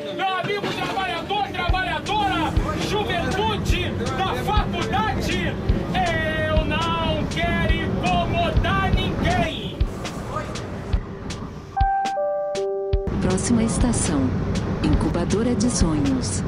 meu amigo trabalhador, trabalhadora, juventude da faculdade, eu não quero incomodar ninguém. Próxima estação. Incubadora de sonhos.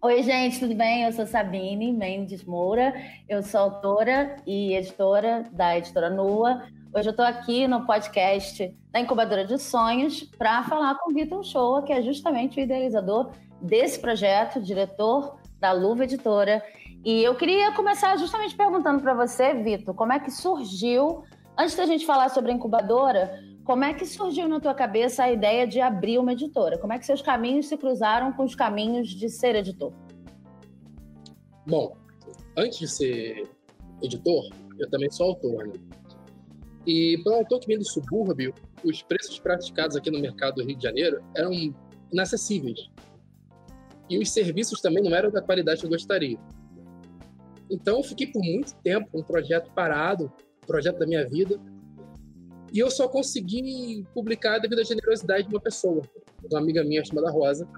Oi, gente, tudo bem? Eu sou Sabine Mendes Moura, eu sou autora e editora da editora Nua. Hoje eu estou aqui no podcast da Incubadora de Sonhos para falar com o Vitor Shoa, que é justamente o idealizador desse projeto, diretor da Luva Editora. E eu queria começar justamente perguntando para você, Vitor, como é que surgiu, antes da gente falar sobre a incubadora, como é que surgiu na tua cabeça a ideia de abrir uma editora? Como é que seus caminhos se cruzaram com os caminhos de ser editor? Bom, antes de ser editor, eu também sou autor, né? E para um autor que vem do subúrbio, os preços praticados aqui no mercado do Rio de Janeiro eram inacessíveis. E os serviços também não eram da qualidade que eu gostaria. Então eu fiquei por muito tempo com um projeto parado, projeto da minha vida, e eu só consegui publicar devido à generosidade de uma pessoa, uma amiga minha chamada Rosa,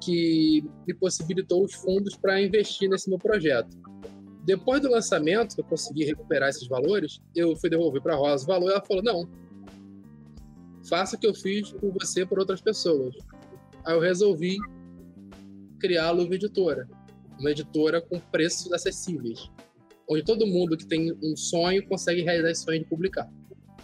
que me possibilitou os fundos para investir nesse meu projeto. Depois do lançamento, eu consegui recuperar esses valores, eu fui devolver para a Rosa o valor e ela falou: não, faça o que eu fiz por você por outras pessoas. Aí eu resolvi criar a Luva Editora, uma editora com preços acessíveis, onde todo mundo que tem um sonho consegue realizar esse sonho de publicar.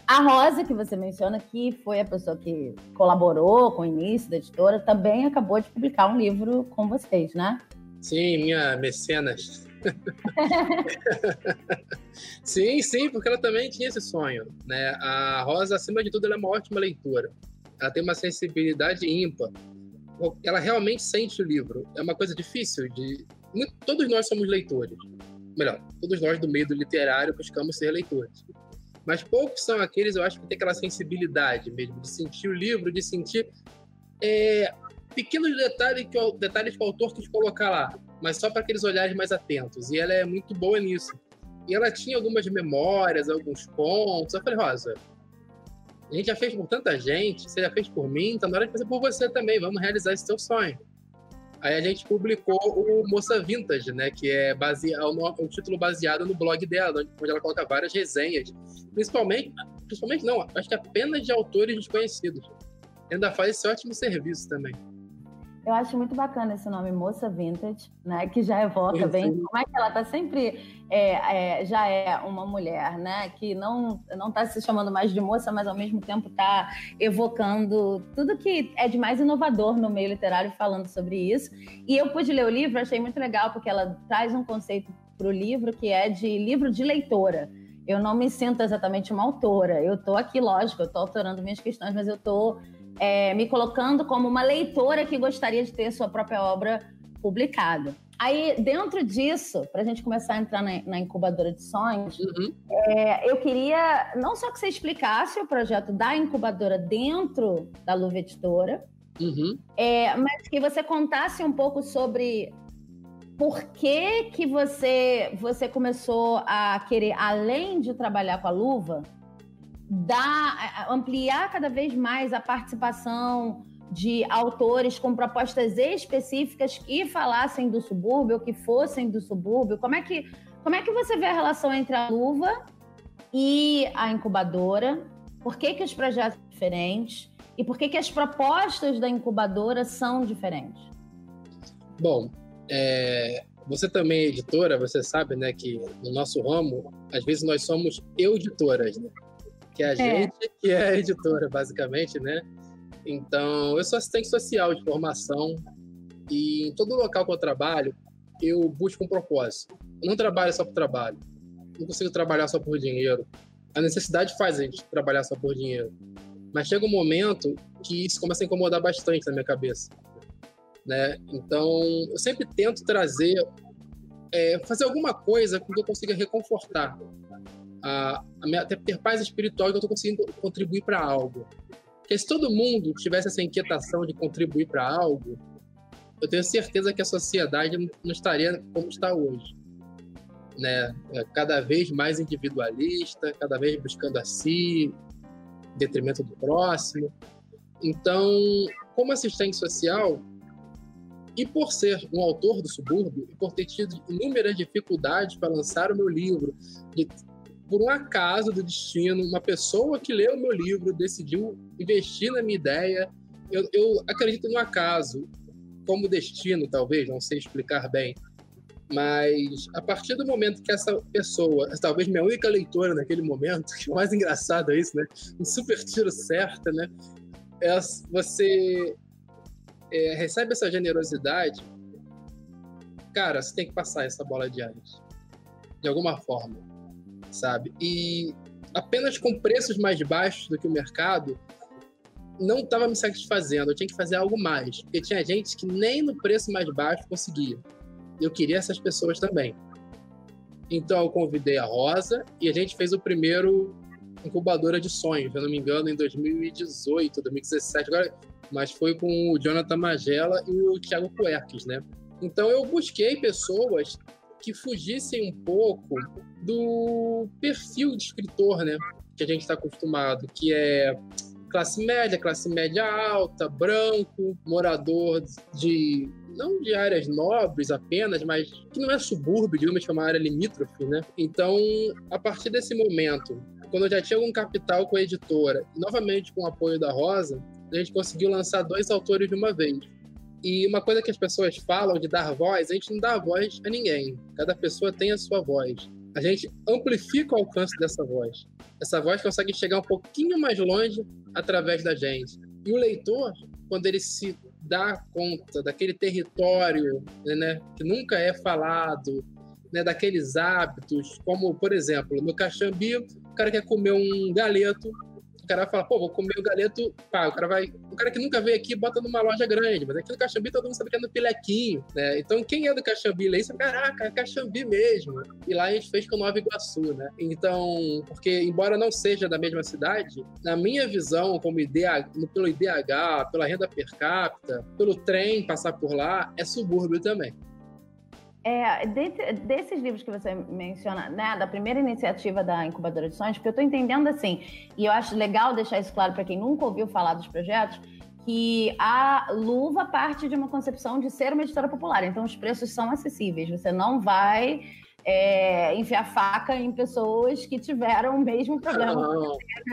A Rosa, que você menciona, que foi a pessoa que colaborou com o início da editora, também acabou de publicar um livro com vocês, né? Sim, minha mecenas. sim, sim, porque ela também tinha esse sonho. Né? A Rosa, acima de tudo, ela é uma ótima leitora. Ela tem uma sensibilidade ímpar. Ela realmente sente o livro. É uma coisa difícil de. Todos nós somos leitores. Melhor, todos nós do meio do literário buscamos ser leitores mas poucos são aqueles, eu acho, que tem aquela sensibilidade mesmo, de sentir o livro, de sentir é, pequenos detalhes que, detalhes que o autor quis colocar lá, mas só para aqueles olhares mais atentos. E ela é muito boa nisso. E ela tinha algumas memórias, alguns contos. Eu falei, Rosa, a gente já fez por tanta gente, você já fez por mim, então na hora de fazer por você também, vamos realizar esse teu sonho. Aí a gente publicou o Moça Vintage, né? Que é baseado, um título baseado no blog dela, onde ela coloca várias resenhas. Principalmente, principalmente não, acho que apenas de autores desconhecidos. Ainda faz esse ótimo serviço também. Eu acho muito bacana esse nome, Moça Vintage, né? Que já evoca bem como é que ela tá sempre é, é, já é uma mulher, né? Que não não está se chamando mais de moça, mas ao mesmo tempo está evocando tudo que é de mais inovador no meio literário falando sobre isso. E eu pude ler o livro, achei muito legal porque ela traz um conceito para o livro que é de livro de leitora eu não me sinto exatamente uma autora. Eu estou aqui, lógico, eu estou autorando minhas questões, mas eu estou é, me colocando como uma leitora que gostaria de ter sua própria obra publicada. Aí, dentro disso, para a gente começar a entrar na, na incubadora de sonhos, uhum. é, eu queria não só que você explicasse o projeto da incubadora dentro da Luva Editora, uhum. é, mas que você contasse um pouco sobre por que, que você, você começou a querer, além de trabalhar com a luva, dar, ampliar cada vez mais a participação de autores com propostas específicas que falassem do subúrbio, que fossem do subúrbio? Como é que, como é que você vê a relação entre a luva e a incubadora? Por que, que os projetos são diferentes? E por que, que as propostas da incubadora são diferentes? Bom, é, você também é editora, você sabe, né, que no nosso ramo, às vezes nós somos editoras, né? Que é a é. gente que é a editora, basicamente, né? Então, eu sou assistente social de formação e em todo local que eu trabalho, eu busco um propósito. Eu não trabalho só por trabalho. Não consigo trabalhar só por dinheiro. A necessidade faz a gente trabalhar só por dinheiro. Mas chega um momento que isso começa a incomodar bastante na minha cabeça. Né? Então, eu sempre tento trazer, é, fazer alguma coisa que eu consiga reconfortar a, a minha, ter paz espiritual que eu estou conseguindo contribuir para algo. Porque se todo mundo tivesse essa inquietação de contribuir para algo, eu tenho certeza que a sociedade não estaria como está hoje. Né? É cada vez mais individualista, cada vez buscando a si. detrimento do próximo. Então, como assistente social, e por ser um autor do subúrbio, e por ter tido inúmeras dificuldades para lançar o meu livro, de, por um acaso do destino, uma pessoa que leu meu livro decidiu investir na minha ideia. Eu, eu acredito no acaso, como destino, talvez, não sei explicar bem. Mas a partir do momento que essa pessoa, talvez minha única leitora naquele momento, que o mais engraçado é isso, né? Um super tiro certo, né? É, você é, recebe essa generosidade, cara, você tem que passar essa bola adiante. De alguma forma, sabe? E apenas com preços mais baixos do que o mercado, não estava me satisfazendo. Eu tinha que fazer algo mais. Porque tinha gente que nem no preço mais baixo conseguia eu queria essas pessoas também. Então eu convidei a Rosa e a gente fez o primeiro incubadora de sonhos, se eu não me engano, em 2018, 2017, agora, mas foi com o Jonathan Magela e o Thiago Puerques, né? Então eu busquei pessoas que fugissem um pouco do perfil de escritor, né? Que a gente está acostumado, que é classe média, classe média alta, branco, morador de não de áreas nobres apenas, mas que não é subúrbio, digamos que é uma área limítrofe, né? Então, a partir desse momento, quando eu já tinha algum capital com a editora, novamente com o apoio da Rosa, a gente conseguiu lançar dois autores de uma vez. E uma coisa que as pessoas falam de dar voz, a gente não dá voz a ninguém. Cada pessoa tem a sua voz. A gente amplifica o alcance dessa voz. Essa voz consegue chegar um pouquinho mais longe através da gente. E o leitor, quando ele se dá conta daquele território né, que nunca é falado, né, daqueles hábitos, como, por exemplo, no Caxambi, o cara quer comer um galeto, cara vai falar, pô, vou comer o galeto, pá, o cara vai. O cara que nunca veio aqui bota numa loja grande, mas aqui no Caxambi todo mundo sabe que é no Pilequinho, né? Então quem é do Caxambi lê isso, caraca, é Caxambi mesmo. E lá a gente fez com Nova Iguaçu, né? Então, porque embora não seja da mesma cidade, na minha visão, como IDH, pelo IDH, pela renda per capita, pelo trem passar por lá, é subúrbio também. É, desses livros que você menciona, né, da primeira iniciativa da Incubadora de Sonhos, porque eu estou entendendo assim, e eu acho legal deixar isso claro para quem nunca ouviu falar dos projetos, que a Luva parte de uma concepção de ser uma editora popular, então os preços são acessíveis, você não vai é, enfiar faca em pessoas que tiveram o mesmo problema,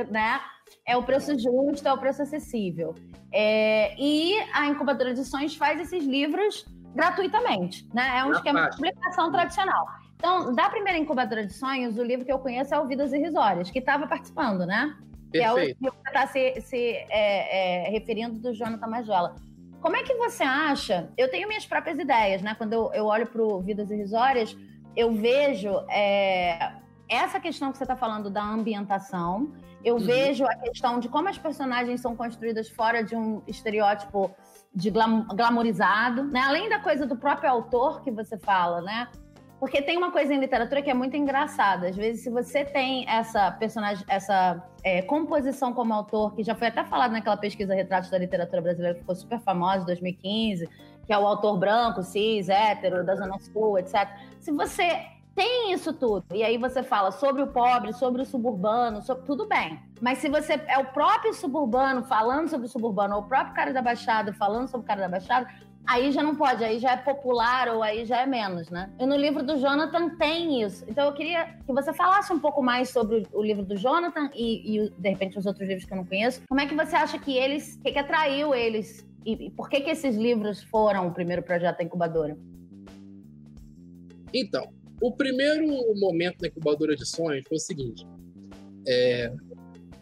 né? É o preço justo, é o preço acessível. É, e a Incubadora de Sonhos faz esses livros gratuitamente, né? É um Na esquema parte. de publicação tradicional. Então, da primeira incubadora de sonhos, o livro que eu conheço é o Vidas Irrisórias, que estava participando, né? Perfeito. Que é o livro que está se, se é, é, referindo do Jonathan Magela. Como é que você acha? Eu tenho minhas próprias ideias, né? Quando eu, eu olho para o Vidas Irrisórias, eu vejo é, essa questão que você está falando da ambientação, eu uhum. vejo a questão de como as personagens são construídas fora de um estereótipo de glam glamorizado, né? Além da coisa do próprio autor que você fala, né? Porque tem uma coisa em literatura que é muito engraçada. Às vezes, se você tem essa personagem, essa é, composição como autor, que já foi até falado naquela pesquisa Retratos da Literatura Brasileira, que ficou super famosa em 2015, que é o autor branco, cis, hétero, da Zona Sul, etc. Se você tem isso tudo. E aí você fala sobre o pobre, sobre o suburbano, sobre... tudo bem. Mas se você é o próprio suburbano falando sobre o suburbano, ou o próprio cara da Baixada falando sobre o cara da Baixada, aí já não pode, aí já é popular ou aí já é menos, né? E no livro do Jonathan tem isso. Então eu queria que você falasse um pouco mais sobre o livro do Jonathan e, e de repente os outros livros que eu não conheço. Como é que você acha que eles, o que, que atraiu eles e, e por que que esses livros foram o primeiro projeto da incubadora? Então, o primeiro momento na incubadora de sonhos foi o seguinte: é,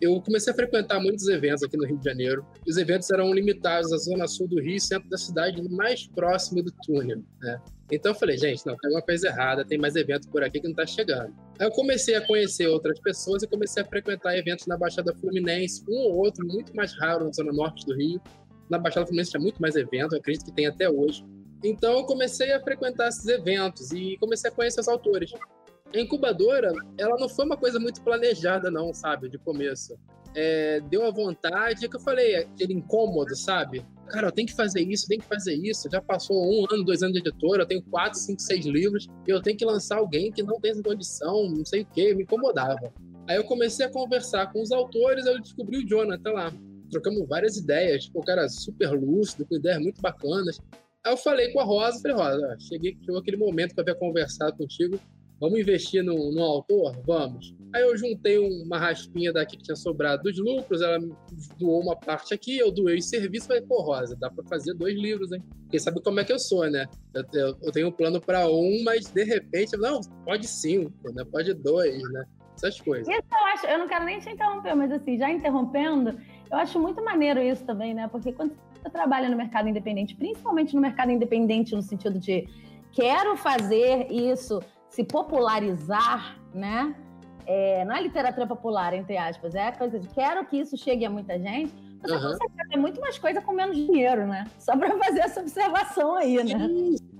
eu comecei a frequentar muitos eventos aqui no Rio de Janeiro. Os eventos eram limitados à zona sul do Rio, centro da cidade, mais próximo do túnel. Né? Então eu falei, gente, não, tem alguma coisa errada, tem mais evento por aqui que não está chegando. Aí eu comecei a conhecer outras pessoas e comecei a frequentar eventos na Baixada Fluminense, um ou outro, muito mais raro na zona norte do Rio. Na Baixada Fluminense tinha muito mais eventos, acredito que tem até hoje. Então eu comecei a frequentar esses eventos e comecei a conhecer os autores. A incubadora, ela não foi uma coisa muito planejada, não, sabe, de começo. É, deu a vontade, que eu falei, aquele incômodo, sabe? Cara, eu tenho que fazer isso, tenho que fazer isso. Já passou um ano, dois anos de editora, eu tenho quatro, cinco, seis livros, e eu tenho que lançar alguém que não tem essa condição, não sei o quê, me incomodava. Aí eu comecei a conversar com os autores, eu descobri o Jonathan lá. Trocamos várias ideias, tipo, o cara super lúcido, com ideias muito bacanas. Aí eu falei com a Rosa, falei, Rosa, cheguei, chegou aquele momento havia conversado contigo, vamos investir no, no autor? Vamos. Aí eu juntei uma raspinha daqui que tinha sobrado dos lucros, ela doou uma parte aqui, eu doei o serviço, falei, pô, Rosa, dá para fazer dois livros, hein? Porque sabe como é que eu sou, né? Eu, eu, eu tenho um plano para um, mas de repente, não, pode cinco, né? Pode dois, né? Essas coisas. Isso eu acho, eu não quero nem te interromper, mas assim, já interrompendo, eu acho muito maneiro isso também, né? Porque quando você trabalha no mercado independente, principalmente no mercado independente no sentido de quero fazer isso se popularizar, né? É, não é literatura popular, entre aspas, é a coisa de quero que isso chegue a muita gente. Você uhum. consegue fazer muito mais coisa com menos dinheiro, né? Só para fazer essa observação aí, né?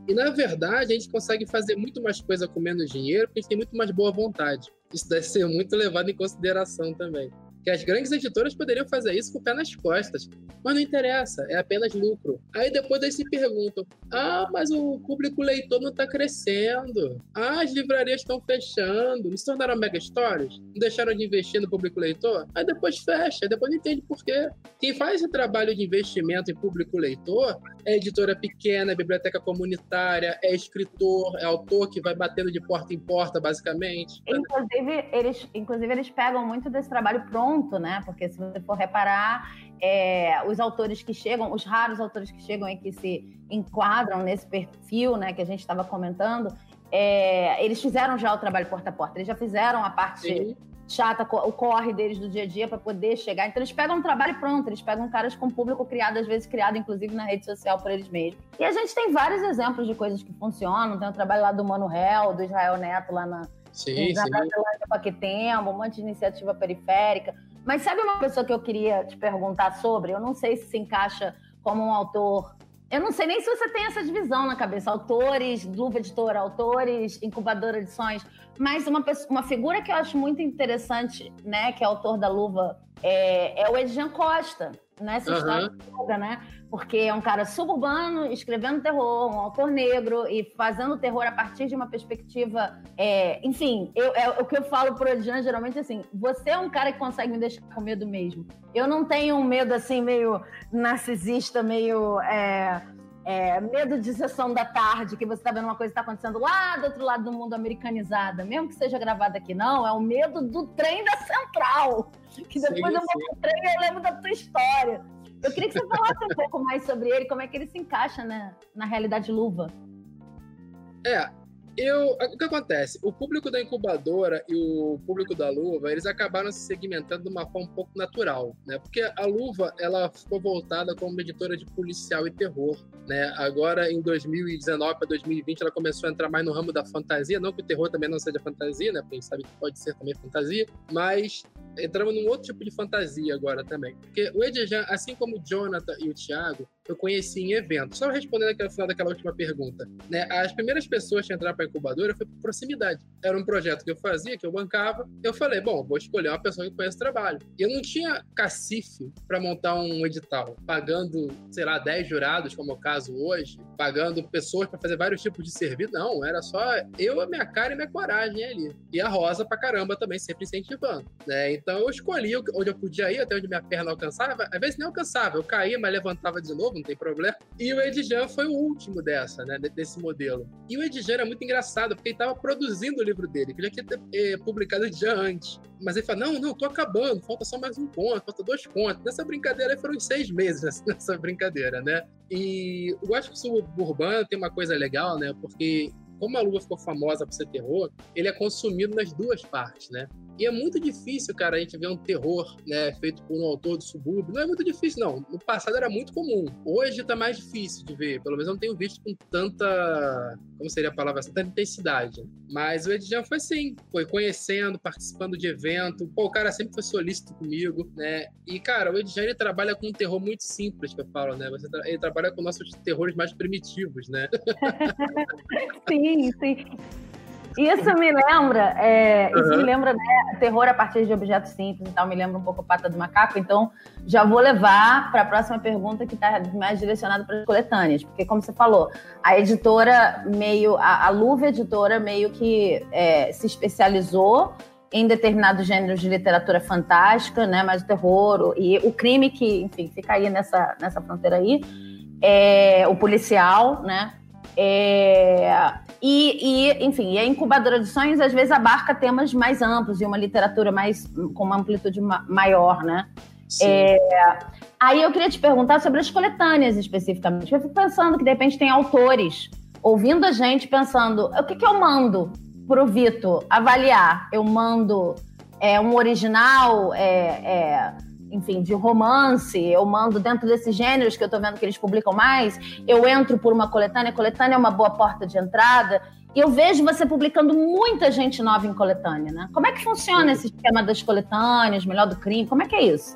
E na verdade, a gente consegue fazer muito mais coisa com menos dinheiro porque a gente tem muito mais boa vontade. Isso deve ser muito levado em consideração também que as grandes editoras poderiam fazer isso com o pé nas costas. Mas não interessa, é apenas lucro. Aí depois eles se perguntam: ah, mas o público leitor não está crescendo. Ah, as livrarias estão fechando. Não se tornaram mega stories? Não deixaram de investir no público leitor? Aí depois fecha, depois não entende por quê. Quem faz esse trabalho de investimento em público leitor é editora pequena, é biblioteca comunitária, é escritor, é autor que vai batendo de porta em porta, basicamente. Inclusive, eles, inclusive, eles pegam muito desse trabalho pronto, né? Porque se você for reparar, é, os autores que chegam, os raros autores que chegam e que se enquadram nesse perfil, né, que a gente estava comentando, é, eles fizeram já o trabalho porta a porta, eles já fizeram a parte. Sim chata, o corre deles do dia a dia para poder chegar. Então eles pegam um trabalho pronto, eles pegam caras com público criado, às vezes criado inclusive na rede social por eles mesmos. E a gente tem vários exemplos de coisas que funcionam. Tem o trabalho lá do Mano Hell, do Israel Neto lá na sim, sim. Paquetembo, um monte de iniciativa periférica. Mas sabe uma pessoa que eu queria te perguntar sobre? Eu não sei se se encaixa como um autor eu não sei nem se você tem essa divisão na cabeça, autores, Luva Editora, autores, incubadora edições, mas uma, pessoa, uma figura que eu acho muito interessante, né, que é autor da Luva, é, é o Edjan Costa, nessa uhum. história toda, né? Porque é um cara suburbano escrevendo terror, um autor negro e fazendo terror a partir de uma perspectiva. É, enfim, eu, é, o que eu falo pro Edjan geralmente é assim: você é um cara que consegue me deixar com medo mesmo. Eu não tenho um medo assim, meio narcisista, meio. É, é, medo de sessão da tarde, que você está vendo uma coisa que está acontecendo lá do outro lado do mundo americanizada, mesmo que seja gravada aqui, não, é o medo do trem da central, que depois sim, eu vou trem e eu lembro da tua história. Eu queria que você falasse um pouco mais sobre ele, como é que ele se encaixa né, na realidade luva. É, eu, o que acontece? O público da incubadora e o público da luva, eles acabaram se segmentando de uma forma um pouco natural, né? Porque a luva, ela ficou voltada como editora de policial e terror, né? Agora, em 2019 para 2020, ela começou a entrar mais no ramo da fantasia, não que o terror também não seja fantasia, né? Porque a gente sabe que pode ser também fantasia, mas entramos num outro tipo de fantasia agora também. Porque o Edjan, assim como o Jonathan e o Thiago, eu conheci em eventos. Só respondendo aquele final daquela última pergunta. Né? As primeiras pessoas que entraram para a incubadora foi por proximidade. Era um projeto que eu fazia, que eu bancava. Eu falei, bom, vou escolher uma pessoa que conhece o trabalho. E eu não tinha cacife para montar um edital, pagando, sei lá, 10 jurados, como é o caso hoje, pagando pessoas para fazer vários tipos de serviço. Não, era só eu, a minha cara e minha coragem ali. E a Rosa pra caramba também, sempre incentivando. Né? Então eu escolhi onde eu podia ir, até onde minha perna alcançava. Às vezes nem alcançava, eu caía, mas levantava de novo, não tem problema. E o Edjan foi o último dessa, né? Desse modelo. E o Edjan era muito engraçado, porque ele estava produzindo o livro dele, que já tinha é, publicado o Edjan antes. Mas ele falou: não, não, tô acabando, falta só mais um conto, falta dois contos. Nessa brincadeira foram seis meses nessa brincadeira, né? E o Gótico Suburbano tem uma coisa legal, né? Porque como a Luva ficou famosa por ser terror, ele é consumido nas duas partes, né? E é muito difícil, cara, a gente ver um terror, né, feito por um autor do subúrbio. Não é muito difícil, não. No passado era muito comum. Hoje tá mais difícil de ver. Pelo menos eu não tenho visto com tanta. Como seria a palavra? Tanta intensidade. Mas o Edjan foi assim. Foi conhecendo, participando de evento. Pô, o cara sempre foi solícito comigo, né? E, cara, o Edjan ele trabalha com um terror muito simples, que eu falo, né? Ele trabalha com nossos terrores mais primitivos, né? sim, sim. Isso me lembra, é, uhum. isso me lembra né, terror a partir de objetos simples e tal, me lembra um pouco a pata do macaco, então já vou levar para a próxima pergunta que está mais direcionada para as coletâneas, porque como você falou, a editora meio, a, a Luva Editora meio que é, se especializou em determinados gêneros de literatura fantástica, né? Mas o terror e o crime que, enfim, fica aí nessa, nessa fronteira aí, é, o policial, né? É, e, e, enfim, a incubadora de sonhos às vezes abarca temas mais amplos e uma literatura mais com uma amplitude ma maior, né? É, aí eu queria te perguntar sobre as coletâneas especificamente. Eu fico pensando que de repente tem autores ouvindo a gente pensando o que, que eu mando para o Vitor avaliar? Eu mando é, um original, é, é, enfim, de romance, eu mando dentro desses gêneros que eu estou vendo que eles publicam mais, eu entro por uma coletânea, a coletânea é uma boa porta de entrada. E eu vejo você publicando muita gente nova em coletânea, né? Como é que funciona esse esquema das coletâneas, melhor do crime? Como é que é isso?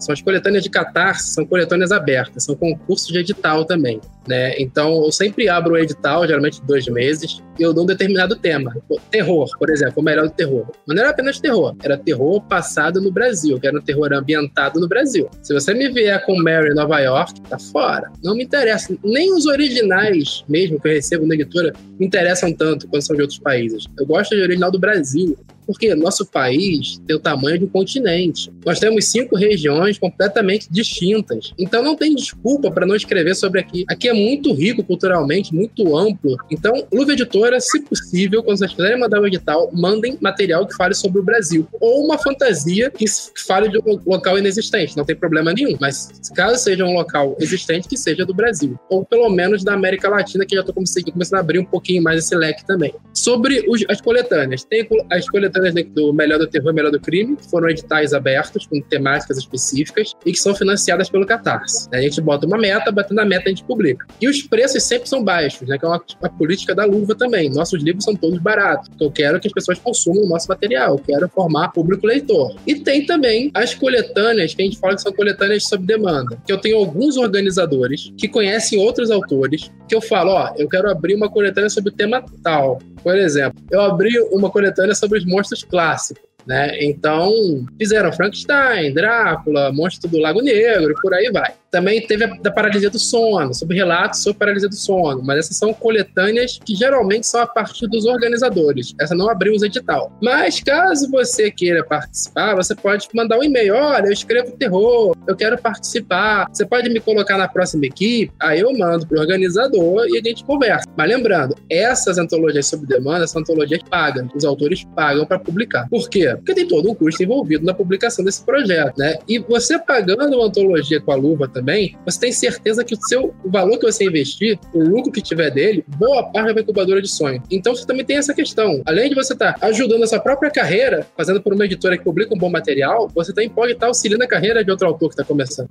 São as coletâneas de catarse, são coletâneas abertas, são concursos de edital também. Né? Então, eu sempre abro o edital, geralmente dois meses, e eu dou um determinado tema. Terror, por exemplo, o melhor do terror. Mas não era apenas terror, era terror passado no Brasil, que era um terror ambientado no Brasil. Se você me vier com Mary Nova York, tá fora. Não me interessa. Nem os originais, mesmo que eu recebo na editora, me interessam tanto quando são de outros países. Eu gosto de original do Brasil porque nosso país tem o tamanho de um continente. Nós temos cinco regiões completamente distintas. Então não tem desculpa para não escrever sobre aqui. Aqui é muito rico culturalmente, muito amplo. Então, Luva Editora, se possível, quando vocês quiserem mandar um edital, mandem material que fale sobre o Brasil. Ou uma fantasia que fale de um local inexistente, não tem problema nenhum. Mas caso seja um local existente, que seja do Brasil. Ou pelo menos da América Latina, que já estou começando a abrir um pouquinho mais esse leque também. Sobre os, as coletâneas, tem as coletâneas do Melhor do Terror e Melhor do Crime, que foram editais abertos com temáticas específicas e que são financiadas pelo Catarse. A gente bota uma meta, batendo a meta a gente publica. E os preços sempre são baixos, né? Que é uma, uma política da luva também. Nossos livros são todos baratos. Eu quero que as pessoas consumam o nosso material, eu quero formar público leitor. E tem também as coletâneas, que a gente fala que são coletâneas sob demanda. Que eu tenho alguns organizadores que conhecem outros autores, que eu falo, ó, eu quero abrir uma coletânea sobre o tema tal. Por exemplo, eu abri uma coletânea sobre os monstros clássicos. Né? Então, fizeram Frankenstein, Drácula, Monstro do Lago Negro e por aí vai. Também teve a da paralisia do sono, sobre relatos sobre paralisia do sono, mas essas são coletâneas que geralmente são a partir dos organizadores. Essa não abriu os edital. Mas caso você queira participar, você pode mandar um e-mail: olha, eu escrevo terror, eu quero participar. Você pode me colocar na próxima equipe? Aí eu mando pro organizador e a gente conversa. Mas lembrando, essas antologias sob demanda são antologias que pagam. Os autores pagam para publicar. Por quê? Porque tem todo um custo envolvido na publicação desse projeto, né? E você pagando uma antologia com a luva também, também, você tem certeza que o seu o valor que você investir, o lucro que tiver dele, boa parte é incubadora de sonho. Então você também tem essa questão. Além de você estar tá ajudando a sua própria carreira, fazendo por uma editora que publica um bom material, você também pode estar tá auxiliando a carreira de outro autor que está começando.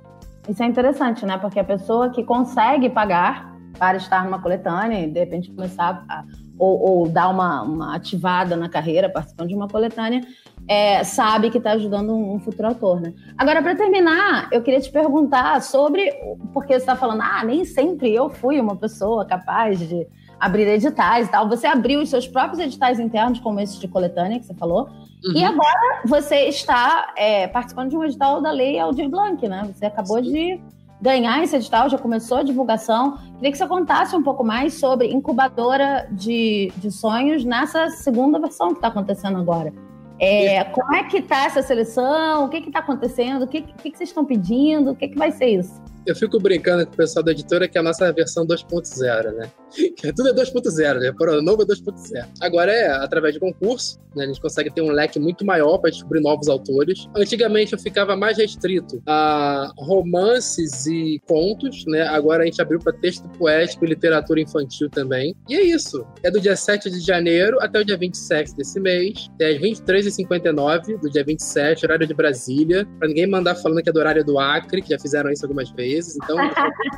Isso é interessante, né? Porque a pessoa que consegue pagar para estar numa coletânea e de repente começar a, ou, ou dar uma, uma ativada na carreira participando de uma coletânea, é, sabe que está ajudando um, um, futuro autor, né? Agora, para terminar, eu queria te perguntar sobre, porque você está falando, ah, nem sempre eu fui uma pessoa capaz de abrir editais e tal. Você abriu os seus próprios editais internos, como esse de coletânea que você falou, uhum. e agora você está é, participando de um edital da Lei Aldir Blanc, né? Você acabou Sim. de ganhar esse edital, já começou a divulgação. Queria que você contasse um pouco mais sobre incubadora de, de sonhos nessa segunda versão que está acontecendo agora. É, como é que está essa seleção? O que está acontecendo? O que, que, que, vocês estão pedindo? O que, que vai ser isso? Eu fico brincando com o pessoal da editora que é a nossa versão 2.0, né? Que tudo é 2.0, né? Para novo é 2.0. Agora é através de concurso, né? A gente consegue ter um leque muito maior para descobrir novos autores. Antigamente eu ficava mais restrito a romances e contos, né? Agora a gente abriu para texto poético e literatura infantil também. E é isso. É do dia 7 de janeiro até o dia 27 desse mês. É às 23h59 do dia 27, horário de Brasília. Para ninguém mandar falando que é do horário do Acre, que já fizeram isso algumas vezes. Então,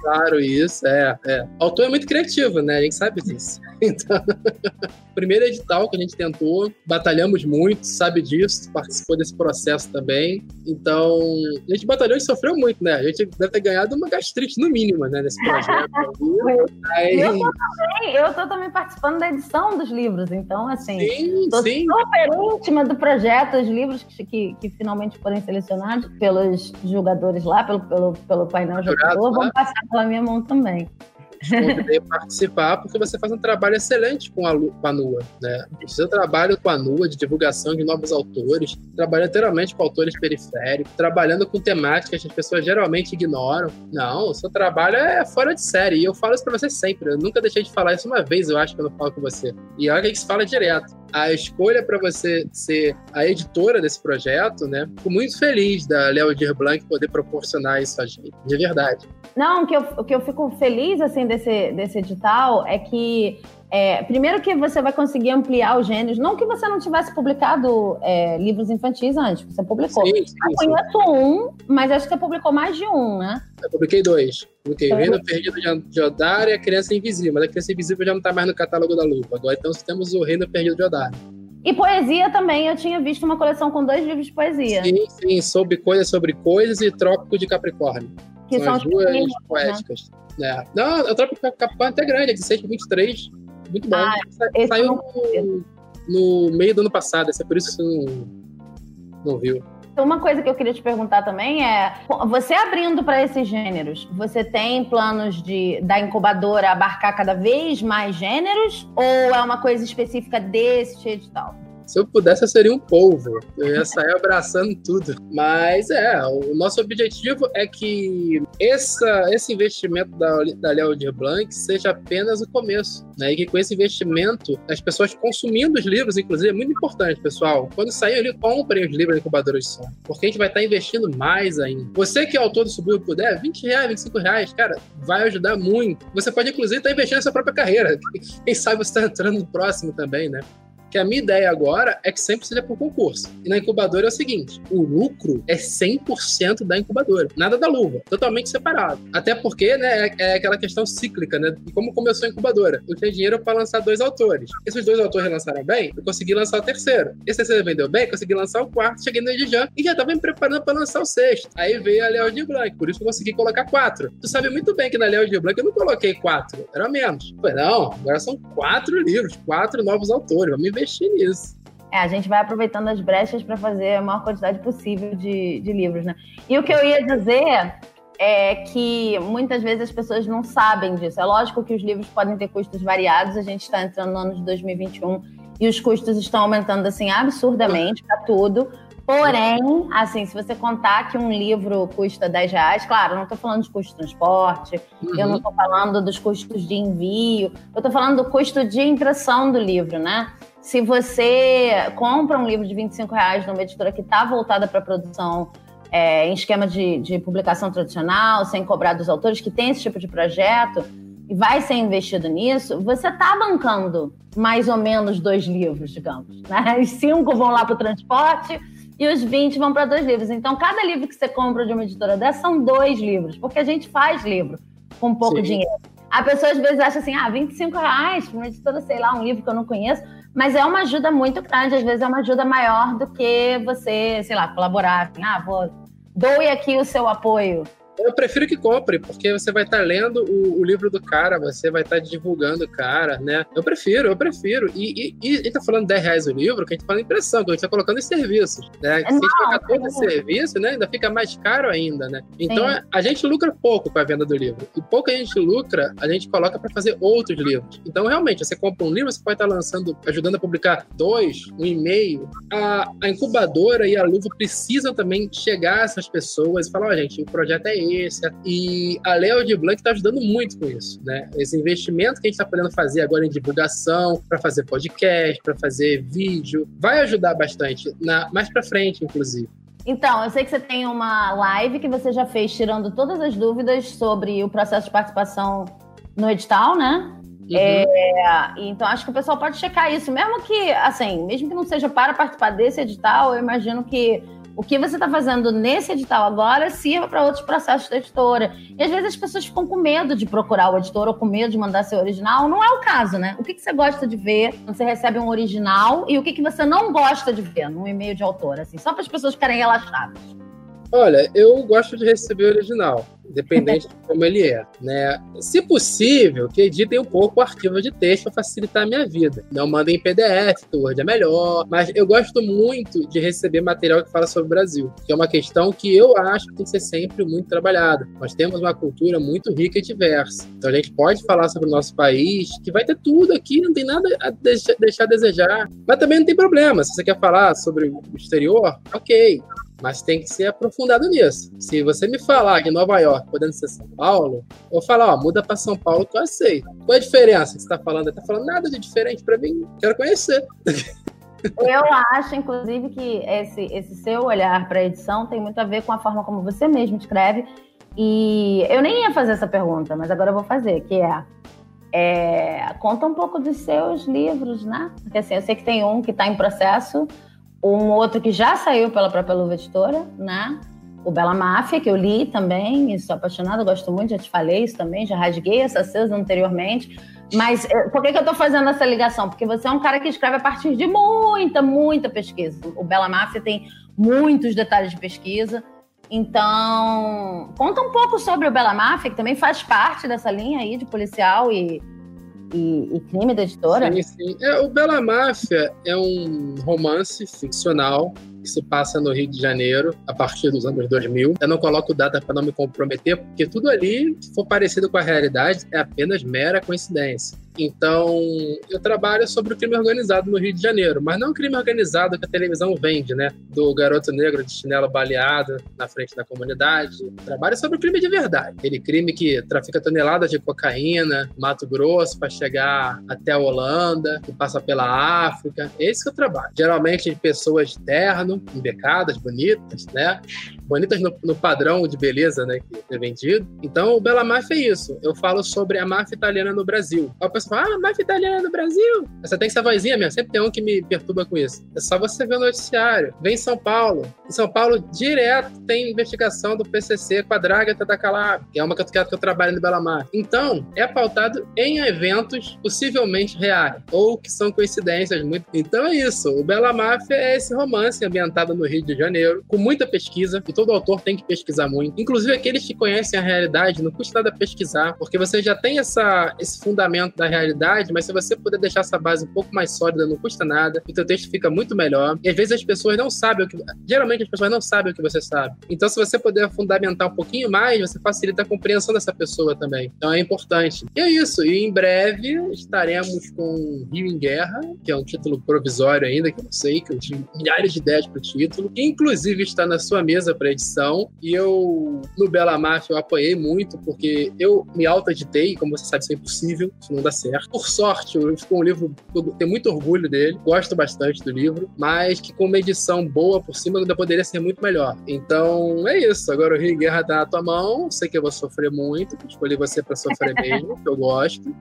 claro isso. É, é. O autor é muito criativo, né? A gente sabe disso. Então, primeiro edital que a gente tentou, batalhamos muito, sabe disso, participou desse processo também. Então, a gente batalhou e sofreu muito, né? A gente deve ter ganhado uma gastrite, no mínimo, né, nesse projeto. Aí... eu, tô também, eu tô também participando da edição dos livros, então, assim, sim, tô sim. super íntima do projeto, os livros que, que, que, finalmente forem selecionados pelos julgadores lá, pelo, pelo, pelo painel jogador, vão passar pela minha mão também. Convidei a participar porque você faz um trabalho excelente com a, com a NUA. Né? O seu trabalho com a NUA de divulgação de novos autores, trabalhando literalmente com autores periféricos, trabalhando com temáticas que as pessoas geralmente ignoram. Não, o seu trabalho é fora de série. E eu falo isso pra você sempre. Eu nunca deixei de falar isso uma vez, eu acho, quando eu falo com você. E olha que gente fala direto. A escolha para você ser a editora desse projeto, né? Fico muito feliz da Léo Blanc poder proporcionar isso a gente, de verdade. Não, o que eu, o que eu fico feliz, assim, desse, desse edital é que é, primeiro que você vai conseguir ampliar os gêneros. Não que você não tivesse publicado é, livros infantis antes, você publicou. Sim, sim, eu conheço sim. um, mas acho que você publicou mais de um, né? Eu publiquei dois. Publiquei o Reino Perdido de Odar e a Criança Invisível. Mas a Criança Invisível já não está mais no catálogo da Lupa. Agora então temos o Reino Perdido de Odar. E poesia também, eu tinha visto uma coleção com dois livros de poesia. Sim, sim, sobre coisas sobre coisas e Trópico de Capricórnio. Que são, são as duas né? poéticas. Né? Não, o Trópico de Capricórnio é até grande, é de 6 23 muito bom. Ah, Saiu no, no, meio do ano passado, é por isso que você não, não viu. Então, uma coisa que eu queria te perguntar também é: você abrindo para esses gêneros, você tem planos de da incubadora abarcar cada vez mais gêneros ou é uma coisa específica desse edital? Se eu pudesse, eu seria um polvo. Eu ia sair abraçando tudo. Mas é, o nosso objetivo é que essa, esse investimento da, da Léo Blanc seja apenas o começo. Né? E que com esse investimento, as pessoas consumindo os livros, inclusive, é muito importante, pessoal. Quando sair ali, comprem os livros da incubadora de som. Porque a gente vai estar investindo mais ainda. Você que é autor do Subiu puder, 20 reais, 25 reais, cara, vai ajudar muito. Você pode, inclusive, estar investindo na sua própria carreira. Quem sabe você está entrando no próximo também, né? Que a minha ideia agora é que sempre seja por concurso. E na incubadora é o seguinte: o lucro é 100% da incubadora, nada da luva, totalmente separado. Até porque, né, é, é aquela questão cíclica, né? Como começou a incubadora? Eu tinha dinheiro para lançar dois autores. Esses dois autores lançaram bem, eu consegui lançar o terceiro. Esse terceiro vendeu bem, consegui lançar o quarto, cheguei no Edijan e já tava me preparando para lançar o sexto. Aí veio a Léo de Blanc, por isso eu consegui colocar quatro. Tu sabe muito bem que na Léo de Blanc eu não coloquei quatro, era menos. Falei, não, agora são quatro livros, quatro novos autores, vamos ver investir nisso. É, a gente vai aproveitando as brechas para fazer a maior quantidade possível de, de livros, né? E o que eu ia dizer é que muitas vezes as pessoas não sabem disso. É lógico que os livros podem ter custos variados, a gente está entrando no ano de 2021 e os custos estão aumentando assim absurdamente para tudo. Porém, assim, se você contar que um livro custa 10 reais, claro, eu não estou falando de custo de transporte, uhum. eu não estou falando dos custos de envio, eu estou falando do custo de impressão do livro, né? Se você compra um livro de 25 reais numa editora que está voltada para produção é, em esquema de, de, publicação tradicional, sem cobrar dos autores, que tem esse tipo de projeto, e vai ser investido nisso, você está bancando mais ou menos dois livros, digamos. Né? Os cinco vão lá para o transporte e os 20 vão para dois livros. Então, cada livro que você compra de uma editora dessa são dois livros, porque a gente faz livro com pouco Sim. dinheiro. A pessoa às vezes acha assim, ah, 25 reais para uma editora, sei lá, um livro que eu não conheço. Mas é uma ajuda muito grande, às vezes é uma ajuda maior do que você, sei lá, colaborar. Assim, ah, vou, doe aqui o seu apoio. Eu prefiro que compre, porque você vai estar tá lendo o, o, livro do cara, você vai estar tá divulgando o cara, né? Eu prefiro, eu prefiro. E, e, e tá falando 10 reais o livro, que a gente falando impressão, que a gente tá colocando em serviços, né? Se a gente colocar todo esse serviço, né? Ainda fica mais caro ainda, né? Então Sim. a gente lucra pouco com a venda do livro. E pouco a gente lucra, a gente coloca para fazer outros livros. Então, realmente, você compra um livro, você pode estar tá lançando, ajudando a publicar dois, um e-mail. A, a incubadora e a luva precisam também chegar a essas pessoas e falar, ó, oh, gente, o projeto é experiência. E a Leo de Blanc está ajudando muito com isso, né? Esse investimento que a gente está podendo fazer agora em divulgação, para fazer podcast, para fazer vídeo, vai ajudar bastante, na, mais para frente, inclusive. Então, eu sei que você tem uma live que você já fez tirando todas as dúvidas sobre o processo de participação no edital, né? Uhum. É, então acho que o pessoal pode checar isso, mesmo que, assim, mesmo que não seja para participar desse edital, eu imagino que o que você está fazendo nesse edital agora sirva para outros processos da editora. E às vezes as pessoas ficam com medo de procurar o editor ou com medo de mandar seu original. Não é o caso, né? O que, que você gosta de ver quando você recebe um original e o que, que você não gosta de ver num e-mail de autor, assim, só para as pessoas ficarem relaxadas. Olha, eu gosto de receber o original dependente de como ele é. Né? Se possível, que editem um pouco o arquivo de texto para facilitar a minha vida. Não mandem em PDF, Word é melhor, mas eu gosto muito de receber material que fala sobre o Brasil, que é uma questão que eu acho que tem que ser sempre muito trabalhada. Nós temos uma cultura muito rica e diversa. Então a gente pode falar sobre o nosso país, que vai ter tudo aqui, não tem nada a deixar, deixar a desejar. Mas também não tem problema. Se você quer falar sobre o exterior, ok mas tem que ser aprofundado nisso. Se você me falar que Nova York podendo ser São Paulo, eu falar, ó, muda para São Paulo que eu aceito. Qual é a diferença que você está falando? Está falando nada de diferente para mim, quero conhecer. Eu acho, inclusive, que esse, esse seu olhar para a edição tem muito a ver com a forma como você mesmo escreve. E eu nem ia fazer essa pergunta, mas agora eu vou fazer, que é, é conta um pouco dos seus livros, né? Porque assim, eu sei que tem um que está em processo, um outro que já saiu pela própria Luva Editora, né? O Bela Máfia, que eu li também, e sou apaixonada, gosto muito, já te falei isso também, já rasguei essa cesa anteriormente. Mas eh, por que, que eu estou fazendo essa ligação? Porque você é um cara que escreve a partir de muita, muita pesquisa. O Bela Máfia tem muitos detalhes de pesquisa. Então, conta um pouco sobre o Bela Máfia, que também faz parte dessa linha aí de policial e e, e Crime da editora? Sim, sim. É, o Bela Máfia é um romance ficcional que se passa no Rio de Janeiro a partir dos anos 2000. Eu não coloco data para não me comprometer, porque tudo ali, se for parecido com a realidade, é apenas mera coincidência. Então, eu trabalho sobre o crime organizado no Rio de Janeiro, mas não o crime organizado que a televisão vende, né? Do garoto negro de chinelo baleado na frente da comunidade. Trabalho sobre o crime de verdade. Aquele crime que trafica toneladas de cocaína, Mato Grosso, para chegar até a Holanda, que passa pela África. É esse que eu trabalho. Geralmente pessoas de terno, embecadas, bonitas, né? Bonitas no, no padrão de beleza, né? Que é vendido. Então, o Bela Máfia é isso. Eu falo sobre a máfia italiana no Brasil. Aí pessoa fala, ah, máfia italiana no Brasil. Você tem essa vozinha mesmo, sempre tem um que me perturba com isso. É só você ver o noticiário. Vem em São Paulo. Em São Paulo, direto, tem investigação do PCC com a Draga da Calab, que é uma que eu, que eu trabalho no Bela Máfia. Então, é pautado em eventos possivelmente reais, ou que são coincidências. Muito... Então é isso. O Bela Máfia é esse romance ambientado no Rio de Janeiro, com muita pesquisa, e todo autor tem que pesquisar muito. Inclusive aqueles que conhecem a realidade, não custa nada pesquisar, porque você já tem essa, esse fundamento da realidade, mas se você puder deixar essa base um pouco mais sólida, não custa nada, o teu texto fica muito melhor. E às vezes as pessoas não sabem o que. Geralmente as pessoas não sabem o que você sabe. Então, se você puder fundamentar um pouquinho mais, você facilita a compreensão dessa pessoa também. Então é importante. E é isso. E em breve estaremos com Rio em Guerra, que é um título provisório ainda, que eu não sei, que eu tive milhares de ideias para o título, que inclusive está na sua mesa para edição. E eu, no Bela Máfia, eu apoiei muito, porque eu me auto-editei, como você sabe, isso é impossível, isso não dá certo. Por sorte, ficou um livro eu tenho muito orgulho dele, gosto bastante do livro, mas que com uma edição boa por cima ainda poderia ser muito melhor. Então é isso. Agora o Rio Guerra tá na tua mão, sei que eu vou sofrer muito, escolhi você para sofrer mesmo, que eu gosto.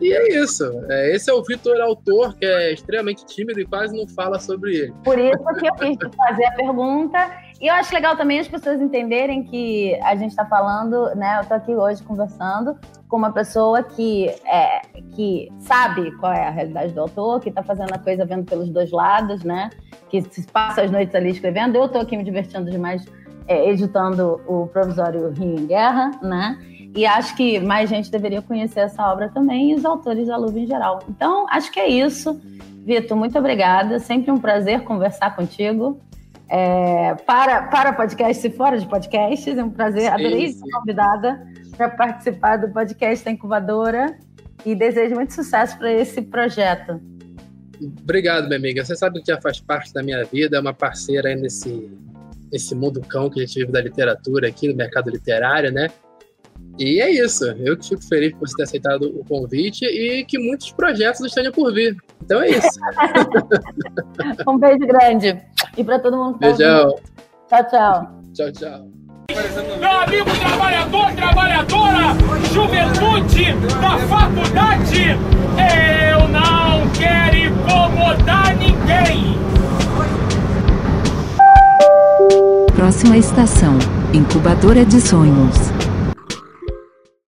E é isso. É, esse é o Vitor Autor, que é extremamente tímido e quase não fala sobre ele. Por isso que eu quis fazer a pergunta e eu acho legal também as pessoas entenderem que a gente está falando, né? Eu estou aqui hoje conversando com uma pessoa que, é, que sabe qual é a realidade do autor, que está fazendo a coisa vendo pelos dois lados, né? Que passa as noites ali escrevendo. Eu estou aqui me divertindo demais é, editando o provisório Rio em Guerra, né? E acho que mais gente deveria conhecer essa obra também e os autores da Luva em geral. Então, acho que é isso. Vitor, muito obrigada. Sempre um prazer conversar contigo é, para, para podcast e fora de podcasts. É um prazer, adorei ser convidada para participar do podcast da Incubadora e desejo muito sucesso para esse projeto. Obrigado, minha amiga. Você sabe que já faz parte da minha vida, é uma parceira aí nesse, nesse mundo cão que a gente vive da literatura aqui, no mercado literário, né? E é isso. Eu fico feliz por você ter aceitado o convite e que muitos projetos estejam por vir. Então é isso. um beijo grande. E para todo mundo que tá Beijão. Tchau, tchau. Tchau, tchau. Meu amigo trabalhador, trabalhadora, juventude da faculdade, eu não quero incomodar ninguém. Próxima estação: Incubadora de Sonhos.